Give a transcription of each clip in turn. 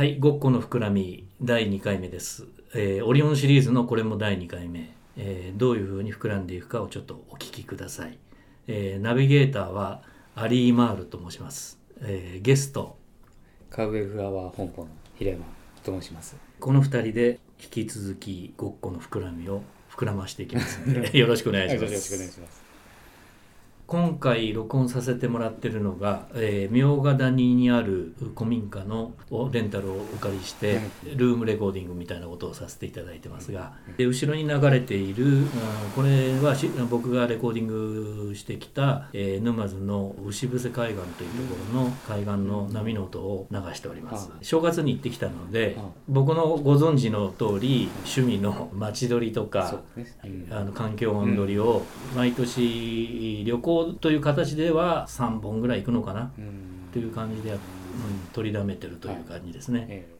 はい、ごっこの膨らみ第2回目です、えーオリオンシリーズのこれも第2回目、えーどういうふうに膨らんでいくかをちょっとお聞きください、えーナビゲーターはアリー・マールと申します、えーゲスト。カウエフラワー本舗の平山と申します。この2人で引き続きごっこの膨らみを膨らましていきますので よろしくお願いします。よろしくお願いします。今回録音させてもらってるのが、えー、明賀谷にある古民家のをレンタルをお借りして、ルームレコーディングみたいなことをさせていただいてますが、で後ろに流れている、うんこれはし僕がレコーディングしてきた、えー沼津の牛伏海岸というところの海岸の波の音を流しております、あ正月に行ってきたので、あ僕のご存知の通り趣味の街撮りとそか。あの環境音取りを毎年旅行という形では3本ぐらい行くのかな。うん。という感じで、うん、取りだめてるという感じですね。え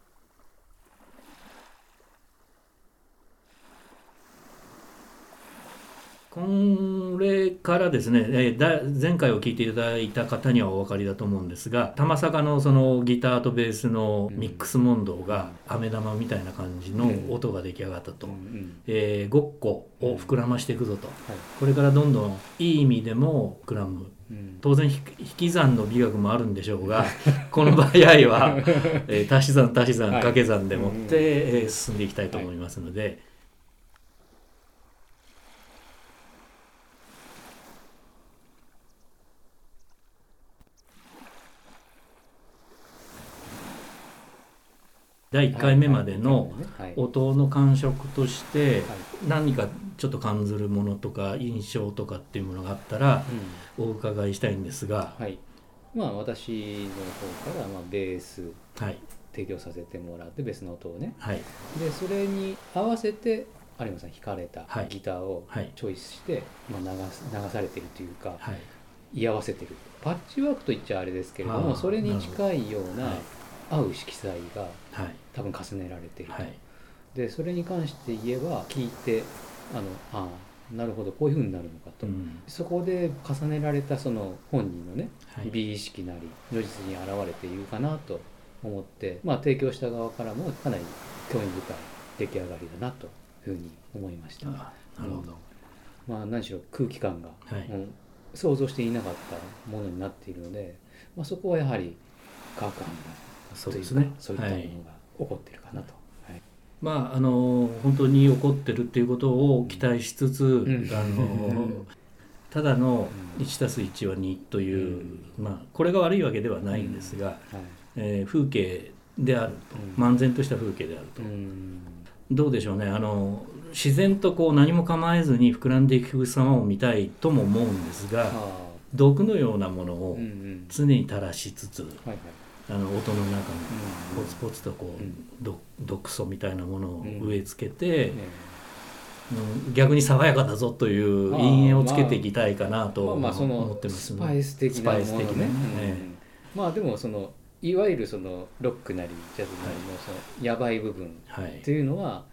これからですね、えーだ前回を聞いていただいた方にはお分かりだと思うんですが玉坂のそのギターとベースのミックス問答が飴玉みたいな感じの音が出来上がったと、えうんうん。えーごっこを膨らましていくぞと。はい。これからどんどんいい意味でも膨らむ。うん。当然ひ引き算の美学もあるんでしょうが この場合は、えー足し算足し算はい。掛け算でもって、うん。えー進んでいきたいと思いますので、第1回目までのはい音の感触としてはい。何かちょっと感ずるものとか印象とかっていうものがあったらうん。お伺いしたいんですが、はい。まあ私の方からまあベースはい。提供させてもらってベースの音をね。はい。でそれに合わせて有馬さん弾かれたはい。ギターをはい。チョイスして、まあ、流されてるというかはい。居合わせてる。パッチワークと言っちゃあれですけれどもそれに近いようなはい。合う色彩がはい多分重ねられていると、はい。でそれに関して言えば聞いてあのああなるほどこういうふうになるのかと、うん。そこで重ねられたその本人のねはい。美意識なり如実に現れているかなと思って、まあ、提供した側からもかなり興味深い出来上がりだなというふうに思いました。あなるほど、まあ、何しろ空気感が、はい。うん想像していなかったものになっているので、まあ、そこはやはり化学反応というかそうですね。そういったものがはい起こっているかなと。はい。まああの本当に起こってるっていうことを期待しつつ、ん。あの ただのうん。1+1 は2という、まあこれが悪いわけではないんですが、はい。えー風景であると、うん。漫然とした風景であると、うん。どうでしょうね。あの自然とこう何も構えずに膨らんでいく様を見たいとも思うんですがあ。毒のようなものあをうんうん。常に垂らしつつ、はいはいあの音の中にうんポツポツとこう、う毒素みたいなものをうん植え付けて、ねうん。逆に爽やかだぞという陰影をつけていきたいかなと思のってますスパイス的なものね。スパイス的ね。まあでもそのいわゆるそのロックなりジャズなりのそのやばい部分はい。というのは、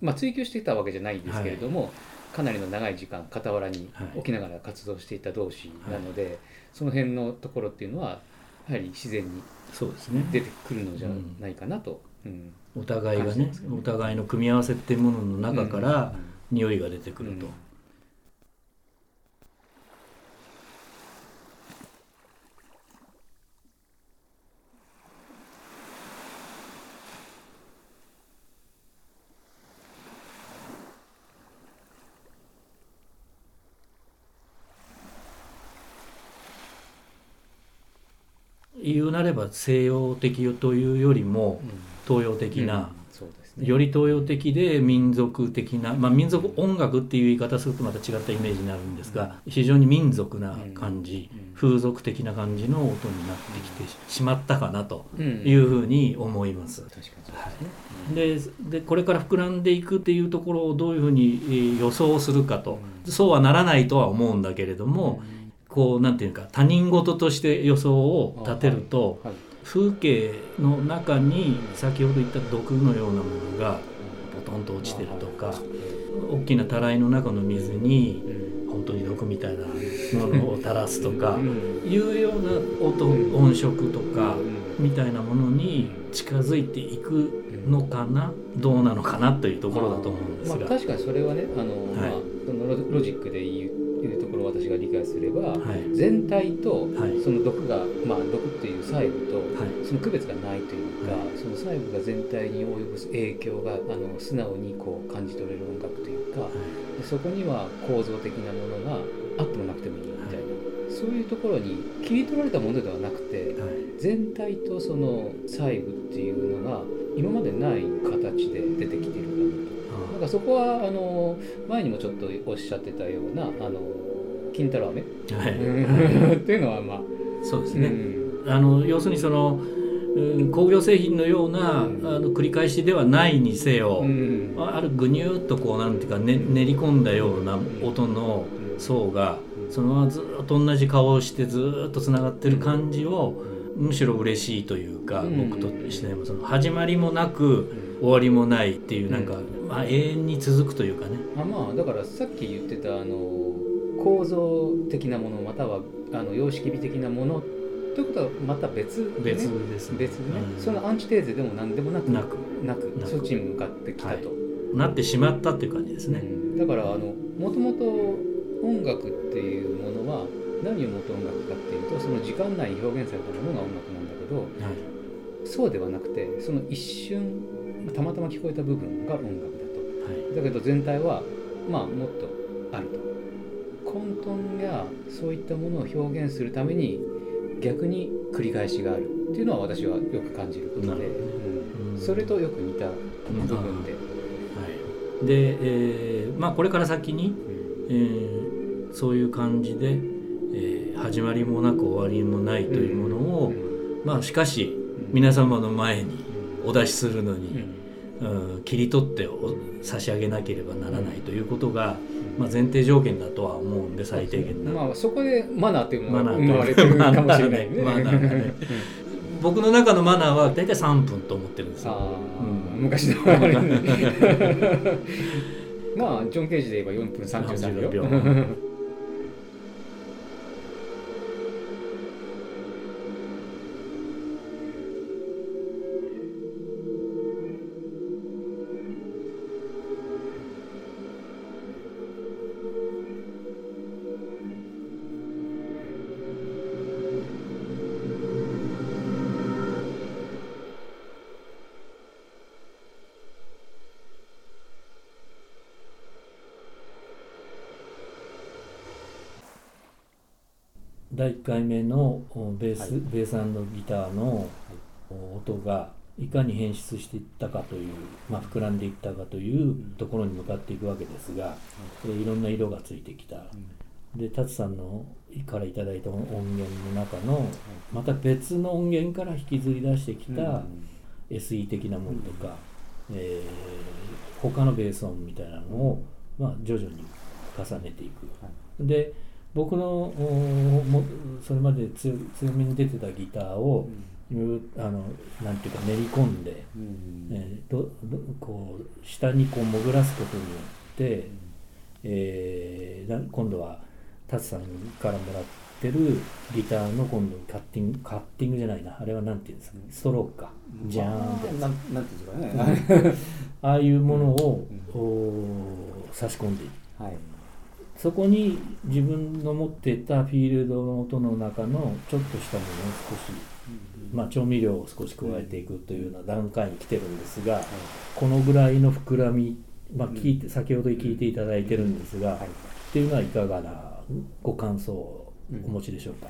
まあ、追求してきたわけじゃないんですけれども、かなりの長い時間傍らにはい。置きながら活動していた同士なので、その辺のところっていうのはやはり自然にそうですね。出てくるのじゃないかなと。うん。お互いがねね。お互いの組み合わせっていうものの中からうん。匂いが出てくると、なれば西洋的というよりもうん。東洋的な、うん。そうですね。より東洋的で民族的な、まあ、民族音楽っていう言い方するとまた違ったイメージになるんですが、非常に民族な感じ、うん。風俗的な感じの音になってきてしまったかなとうん。いうふうに思います。で。ででこれから膨らんでいくっていうところをどういうふうにえー予想するかと、うん。そうはならないとは思うんだけれども、こうなんていうか他人事として予想を立てると、はい風景の中に先ほど言った毒のようなものがポトンと落ちてるとか大きなたらいの中の水にうん。本当に毒みたいなものを垂らすとかうん。いうような音うん。音色とかうん。みたいなものに近づいていくのかなどうなのかなというところだと思うんですまあ、が。確かにそれはねあの、まあはい、そのロロジックで言う私が理解すれば、はい。全体とはい。その毒が、まあ、毒っていう細部と、はい。その区別がないというか、はい。その細部が全体に及ぼす影響があの素直にこう感じ取れる音楽というか、でそこには構造的なものがあってもなくてもいいみたいな、そういうところに切り取られたものではなくてはい。全体とその細部っていうのが今までない形で出てきているかなと。なんかそこはあの前にもちょっとおっしゃってたようなあの金太郎飴、はい。っていうのはまあ、そうですね、うん。あの要するにそのうん工業製品のような、うん。あの繰り返しではないにせよ、うん。ああるぐにゅっとこうなんていうか、ね、練り込んだような音の層がそのままずっと同じ顔をしてずっとつながってる感じをむしろ嬉しいというか、うん。僕としてもその始まりもなく終わりもないっていうなんか、まあ、永遠に続くというかね。あまあだからさっき言ってたあの構造的なものまたはあの様式美的なものということはまた別、ね、別ですね。別でね、うん。そのアンチテーゼでも何でもなくなく。なくそっちに向かってきたと、なってしまったっていう感じですね。うん。だからあのもともと音楽っていうものは何をもって音楽かっていうとその時間内に表現されたものが音楽なんだけどはい。そうではなくてその一瞬たまたま聞こえた部分が音楽だと。はい。だけど全体はまあもっとあると混沌やそういったものを表現するために逆に繰り返しがあるっていうのは私はよく感じることで、うんうんそれとよく似た部分で、はい、で、えーまあ、これから先に、えーそういう感じで、えー始まりもなく終わりもないというものを、まあ、しかし皆様の前にお出しするのうん。に、うん切り取ってお差し上げなければならないということが、まあ、前提条件だとは思うんで最低限な。まあそこでマナーっていうのが生まれてるかもしれないね。マナーがね 僕の中のマナーは大体3分と思ってるんですよ。うん昔の まあジョン・ケージで言えば4分33秒。33秒第1回目のおベース、はい。ベースギターのお音がいかに変質していったかという、まあ、膨らんでいったかというところに向かっていくわけですが、えい。ろんな色がついてきた。で達さんのからいただいた音源の中のまた別の音源から引きずり出してきた SE 的なものとか、えー他のベース音みたいなのを、まあ、徐々に重ねていく。で僕のおもそれまで強強めに出てたギターを、いうあのなんていうか練り込んで、えーどどこう下にこう潜らすことによって、えーな今度は達さんからもらってるギターの今度カッティングカッティングじゃないな。あれはなんていうんですか？ストロー。クかジャーンってなんなんていうんですかね。ああいうものを、うん。お差し込んでいく。はい。そこに自分の持っていたフィールドの音の中のちょっとしたものを少し、まあ、調味料を少し加えていくというような段階に来てるんですが、このぐらいの膨らみ、まあ、聞いて先ほど聞いていただいてるんですが、はい。っていうのはいかがなご感想をお持ちでしょうか？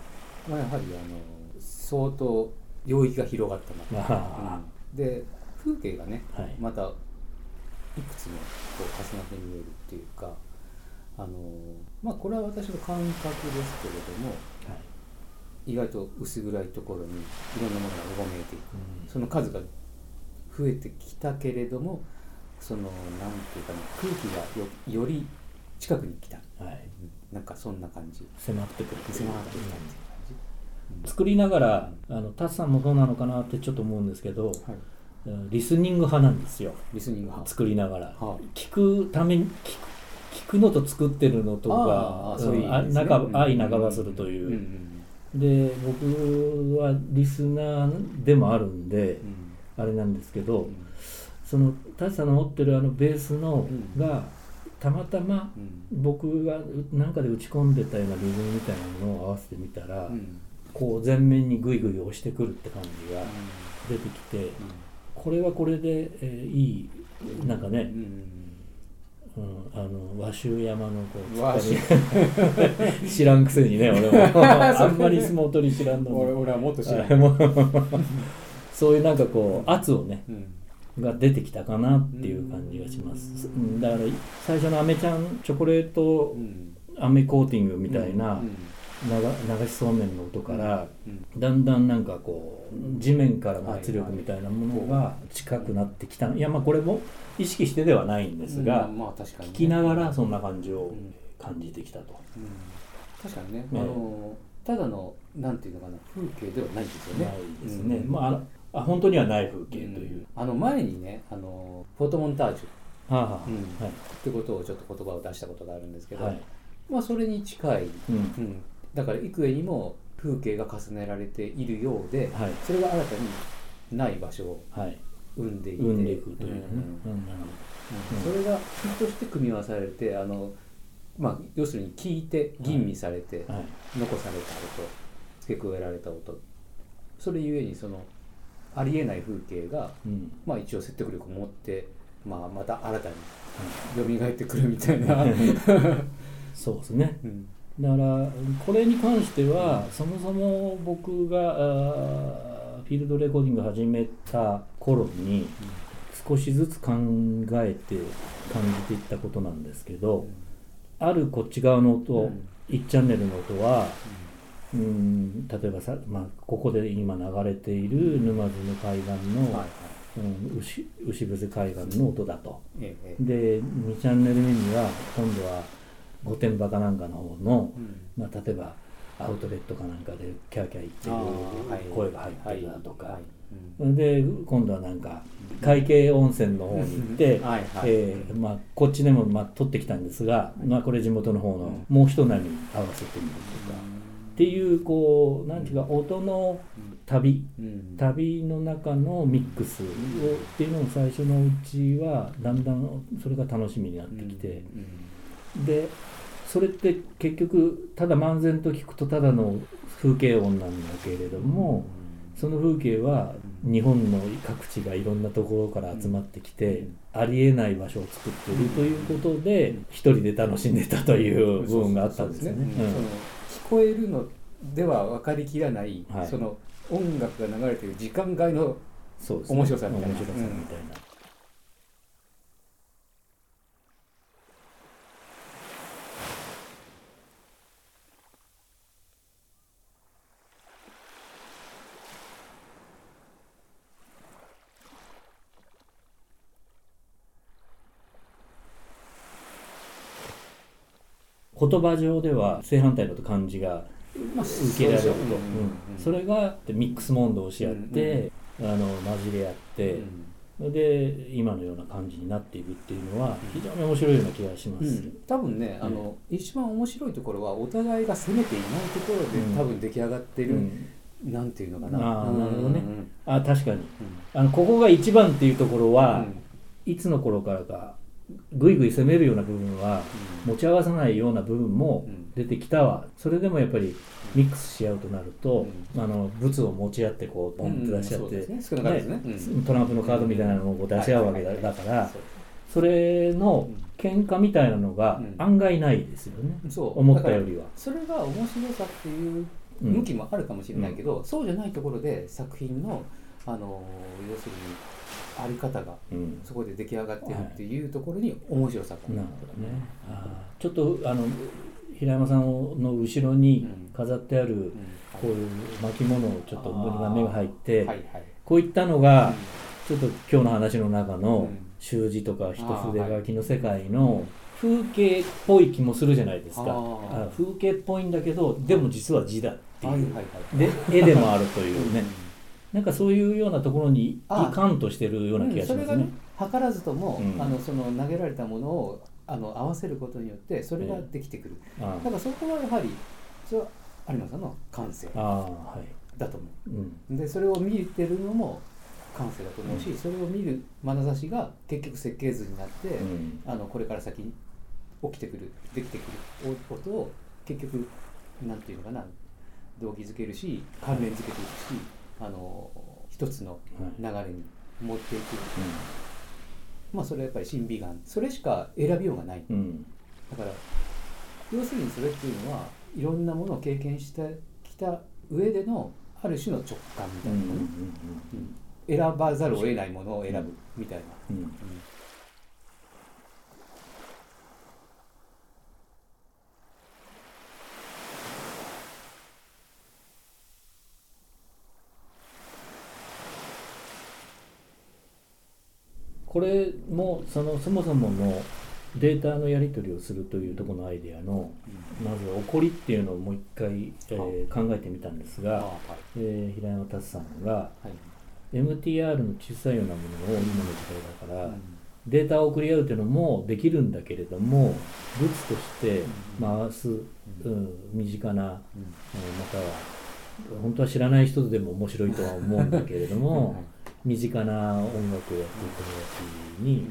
まあやはりあの相当領域が広がったなと。あうん。で風景がねあはい。またいくつもこう重なって見えるっていうかあのまあこれは私の感覚ですけれどもはい。意外と薄暗いところにいろんなものがうごめいていく。うん。その数が増えてきたけれどもそのなんていうかね空気がよより近くに来た、はい、うんなんかそんな感じ。迫ってくる。迫ってきたっていう感じ、作りながらあのタツさんもそうなのかなってちょっと思うんですけどはい、リスニング派なんですよ。リスニング派。作りながら。はい。聞くために聞く聞くのと作ってるのとかういう意あ味ですね。仲愛半ばするとう。んいうう、ん。で僕はリスナーでもあるんでうん。あれなんですけど、うん。そのタツさんの持ってるあのベースのうん。がたまたまうん。僕がなんかで打ち込んでたようなリズムみたいなものを合わせてみたら、うん。こう前面にグイグイ押してくるって感じが出てきて、これはこれで、えーいいなんかね、うんうん、あの和州山のこう和州。知らんくせにね俺も。あんまり相撲取り知らんのに。俺俺はもっと知らん。そういうなんかこう圧をねうん。が出てきたかなっていう感じがします、うん。だから最初のアメちゃんチョコレートうん。アメコーティングみたいなうん流流しそうめんの音からうんだんだんなんかこう地面からの圧力みたいなものが近くなってきたいやまあこれも意識してではないんですが、まあ確かにね。聞きながらそんな感じをうん。感じてきたと。うん。確かにね、ええ。あのただのなんていうのかな風景ではないですよね。ないですね、うん。まああのあ本当にはない風景という、あの前にねあのフォトモンタージュ。はあはあ。うん。はい。ってことをちょっと言葉を出したことがあるんですけど、はい。まあそれに近い、うん。うん、だから幾重にも風景が重ねられているようで、はい。それが新たにない場所をはい。生んでいて。生んでいくというね、うんうんそれがヒットして組み合わされてあの、まあ、要するに聞いて吟味されて、はい。残された音付け加えられた音。それゆえにそのありえない風景が、うん。まあ、一応説得力を持って、まあ、また新たに蘇ってくるみたいな、そうですね。うんだからこれに関してはそもそも僕がフィールドレコーディング始めた頃に少しずつ考えて感じていったことなんですけどあるこっち側の音、うん1チャンネルの音はうん例えばさ、まあ、ここで今流れている沼津の海岸の、うん、牛牛伏海岸の音だと。で2チャンネル目には今度は御殿場かなんかの方のまあ、例えばアウトレットかなんかでキャーキャー言ってる声が入ってるなとか、はい。で今度はなんか海景温泉の方に行って、はいはい。えーまあ、こっちでもまあ撮ってきたんですが、まあ、これ地元の方のもう一波合わせてみるとか、っていうこうなんていうか音の旅うん。旅の中のミックスをっていうのを最初のうちはだん。だんそれが楽しみになってきて、でそれって結局ただ漫然と聞くとただの風景音なんだけれども、その風景は日本の各地がいろんなところから集まってきて、ありえない場所を作っているということで、一人で楽しんでたという部分があったんですよね。聞こえるのでは分かりきらない、はい。その音楽が流れている時間外の面白さみたいな面白さみたいな。言葉上では正反対だと漢字がまあ受けられると、それがミックスモードをし合って、あの混じり合って、で今のような感じになっていくっていうのは非常に面白いような気がします。うん。多分ね、あの一番面白いところはお互いが攻めていないところで、うん。多分出来上がってる、うん。なんていうのかな。あなるほどね。うん。あ確かに。うん。あのここが一番っていうところは、うん。いつの頃からかぐいぐい攻めるような部分は持ち合わさないような部分もうん。出てきたわ。それでもやっぱりミックスし合うとなると、うあの物を持ち合ってこうポンって出し合って、うんそうですね。トランプのカードみたいなのを出し合うわけだ,、からそれの喧嘩みたいなのがうん。案外ないですよね、そう。思ったよりは。それが面白さっていううん。向きもあるかもしれないけど、そうじゃないところで作品のあの要するにあり方がうん。そこで出来上がってるっていうところに面白さがなるほどね。あー。ちょっとあの平山さんの後ろに飾ってあるうん。こういう巻物をちょっと僕が目が入って、はいはい。こういったのがちょっと今日の話の中のうん。習字とか一筆書きの世界の風景っぽい気もするじゃないですか。風景っぽいんだけどでも実は字だっていう、はいはいはい。で絵でもあるというね、うんなんかそういうようなところにいあ。かんとしてるような気がしますね。ね。図らずとも、うん。あのその投げられたものをあの合わせることによってそれができてくる、あだからそこはやはりそれは有馬さんの感性だと思う。ん。うでそれを見てるのも感性だと思うし、うん。それを見る眼差しが結局設計図になって、うん。あのこれから先起きてくるできてくる音を結局なんていうのかな動機づけるし関連づけていくし、あの一つの流れに持っていく、まあそれはやっぱり審美眼。それしか選びようがない。だから要するにそれっていうのはいろんなものを経験してきた上でのある種の直感みたいなもの、うん選ばざるを得ないものを選ぶみたいな、うんこれもそのそもそものデータのやり取りをするというところのアイデアのまず起こりっていうのをもう一回、えー考えてみたんですが、あはい。えー平山達さんがはい。MTR の小さいようなものを今の時代だから、うん。データを送り合うというのもできるんだけれども物として回す、うん、身近な、うん。または本当は知らない人でも面白いとは思うんだけれども身近な音楽をやっている友達に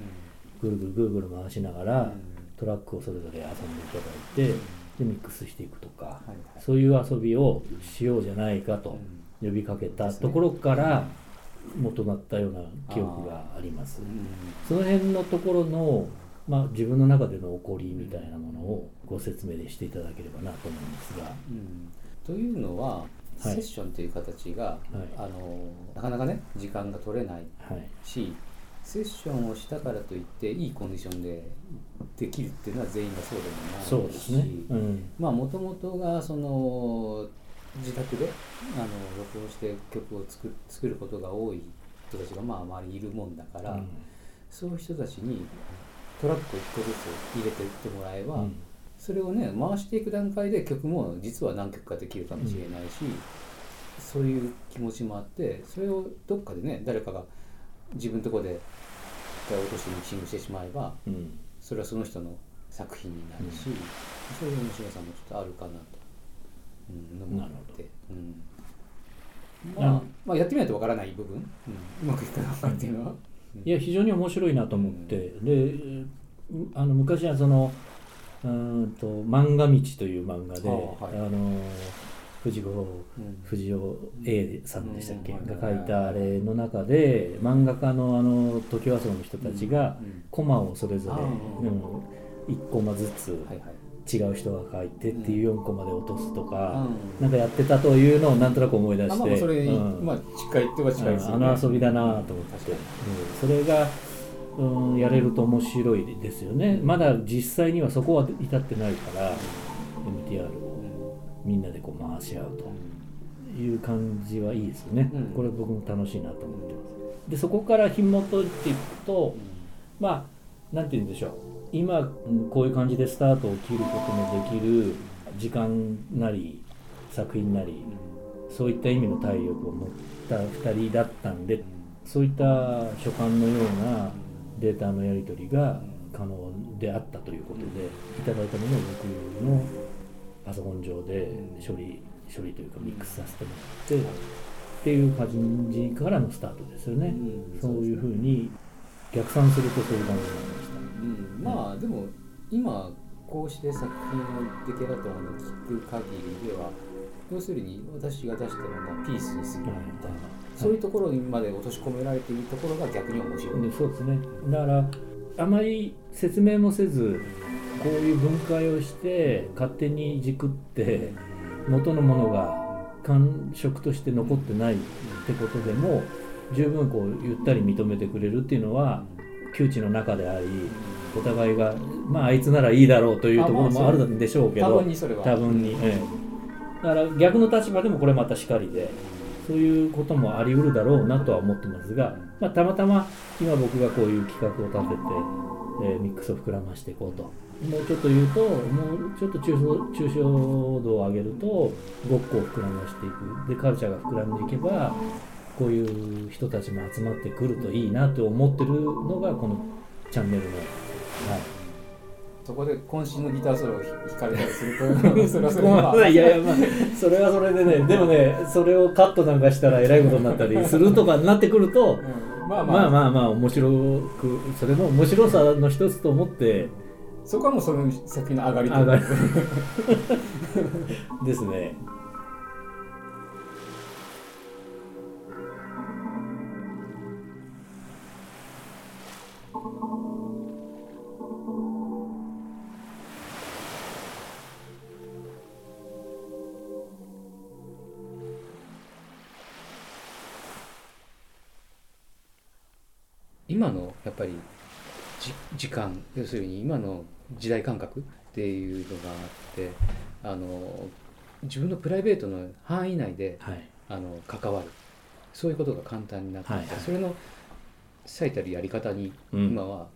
ぐるぐるぐるぐる回しながらトラックをそれぞれ遊んでいただいてでミックスしていくとかそういう遊びをしようじゃないかと呼びかけたところから元なったような記憶があります。その辺のところの、まあ、自分の中での起こりみたいなものをご説明でしていただければなと思うんですが。うん。というのは、はいセッションという形が、あのなかなかね時間が取れないはい。しセッションをしたからといっていいコンディションでできるっていうのは全員がそうでもないしそうですね。うん。まあもともとがその自宅であの録音して曲を作作ることが多い人たちがまあ周りにいるもんだから、うん。そういう人たちにトラックを1個ずつ入れていってもらえば、うんそれをね回していく段階で曲も実は何曲かできるかもしれないし、そういう気持ちもあってそれをどっかでね誰かが自分のとこで一回落としてミキシングしてしまえばうん。それはその人の作品になるし、そういう面白さもちょっとあるかなと、うん、思って、うん。まああまあ、やってみないとわからない部分、うん、うまくいくかどうかっていうのは。うんいや非常に面白いなと思って、であの昔はそのうーんと「漫画道」という漫画で、あはい。あの藤子うん。藤尾 A さんでしたっけ、うん。が書いたあれの中で漫画家のあの時和荘の人たちがうん。コマをそれぞれ、うん、1コマずつはいはい。違う人が書いてっていう4コマで落とすとか、うん。なんかやってたというのをなんとなく思い出あして、まあそれに、うん。まあ近いっては近いですよね。あの遊びだなと思って、うん。それが、うん、やれると面白いですよね。まだ実際にはそこは至ってないから MTR をみんなでこう回し合うという感じはいいですよね、うん。これ僕も楽しいなと思ってます。でそこから紐解いていくとまあなんて言うんでしょう。今うんこういう感じでスタートを切ることのできる時間なり作品なりそういった意味の体力を持った2人だったんでそういった所感のようなデータのやり取りが可能であったということでいただいたものを僕のパソコン上で処理処理というかミックスさせてもらってっていう感じからのスタートですよね、うんそういうふうに逆算するとそういう感じになりました。うんまあでも今こうして作品の出来上がったものを聞く限りでは要するに私が出したものはピースにすぎないみたいな、そういうところにまで落とし込められているところが逆に面白い。でそうですねだからあまり説明もせずこういう分解をして勝手に軸って元のものが感触として残ってないってことでも十分こうゆったり認めてくれるっていうのは窮地の中でありお互いがまああいつならいいだろうというところもあるんでしょうけ多ど分にそれは。多分に、ええだから逆の立場でもこれまたしかりでそういうこともあり得るだろうなとは思ってますが、まあ、たまたま今僕がこういう企画を立てて、えーミックスを膨らましていこうと。もうちょっと言うともうちょっと抽象度を上げるとごっこを膨らましていく。でカルチャーが膨らんでいけばこういう人たちも集まってくるといいなと思ってるのがこのチャンネルの、はい、そこで渾身のギターソロを弾かれたりするとそれは。それでまあいやいやまあそれはそれでねでもねそれをカットなんかしたらえらいことになったりするとかになって。くるとうんまあまあ、まあまあまあ面白くそれも面白さの一つ。と思ってそこはもうその作品の上がりと上がるですね今のやっぱりじ時間要するに今の時代感覚っていうのがあってあの自分のプライベートの範囲内ではい。あの関わる。そういうことが簡単になってはいはい。それの最たるやり方にうん。今は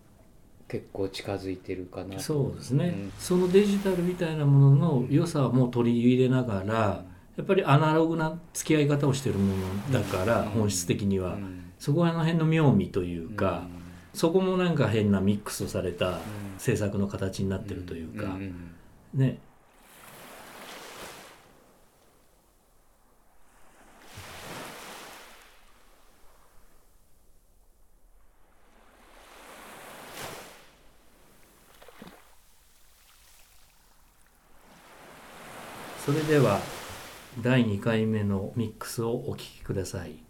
結構近づいてるかなと、そうですね、うん。そのデジタルみたいなものの良さはもう取り入れながら、やっぱりアナログな付き合い方をしてるものだから、うん。本質的には、うんそこら辺の妙味というか、そこもなんか変なミックスされた制作の形になってるというか、んんね。それでは第2回目のミックスをお聴きください。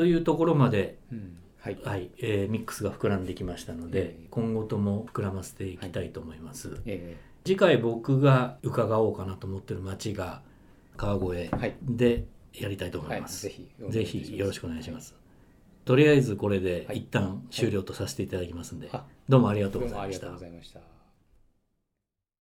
というところまで、うん。はい。はいえーミックスが膨らんできましたので、ええ。今後とも膨らませていきたいと思います、え次回僕が伺おうかなと思ってる町が川越ーはい。でやりたいと思はい。います、ぜひぜひよろしくお願いします、とりあえずこれではい。一旦終了とさせていただきますんで、あどうもありがとうございました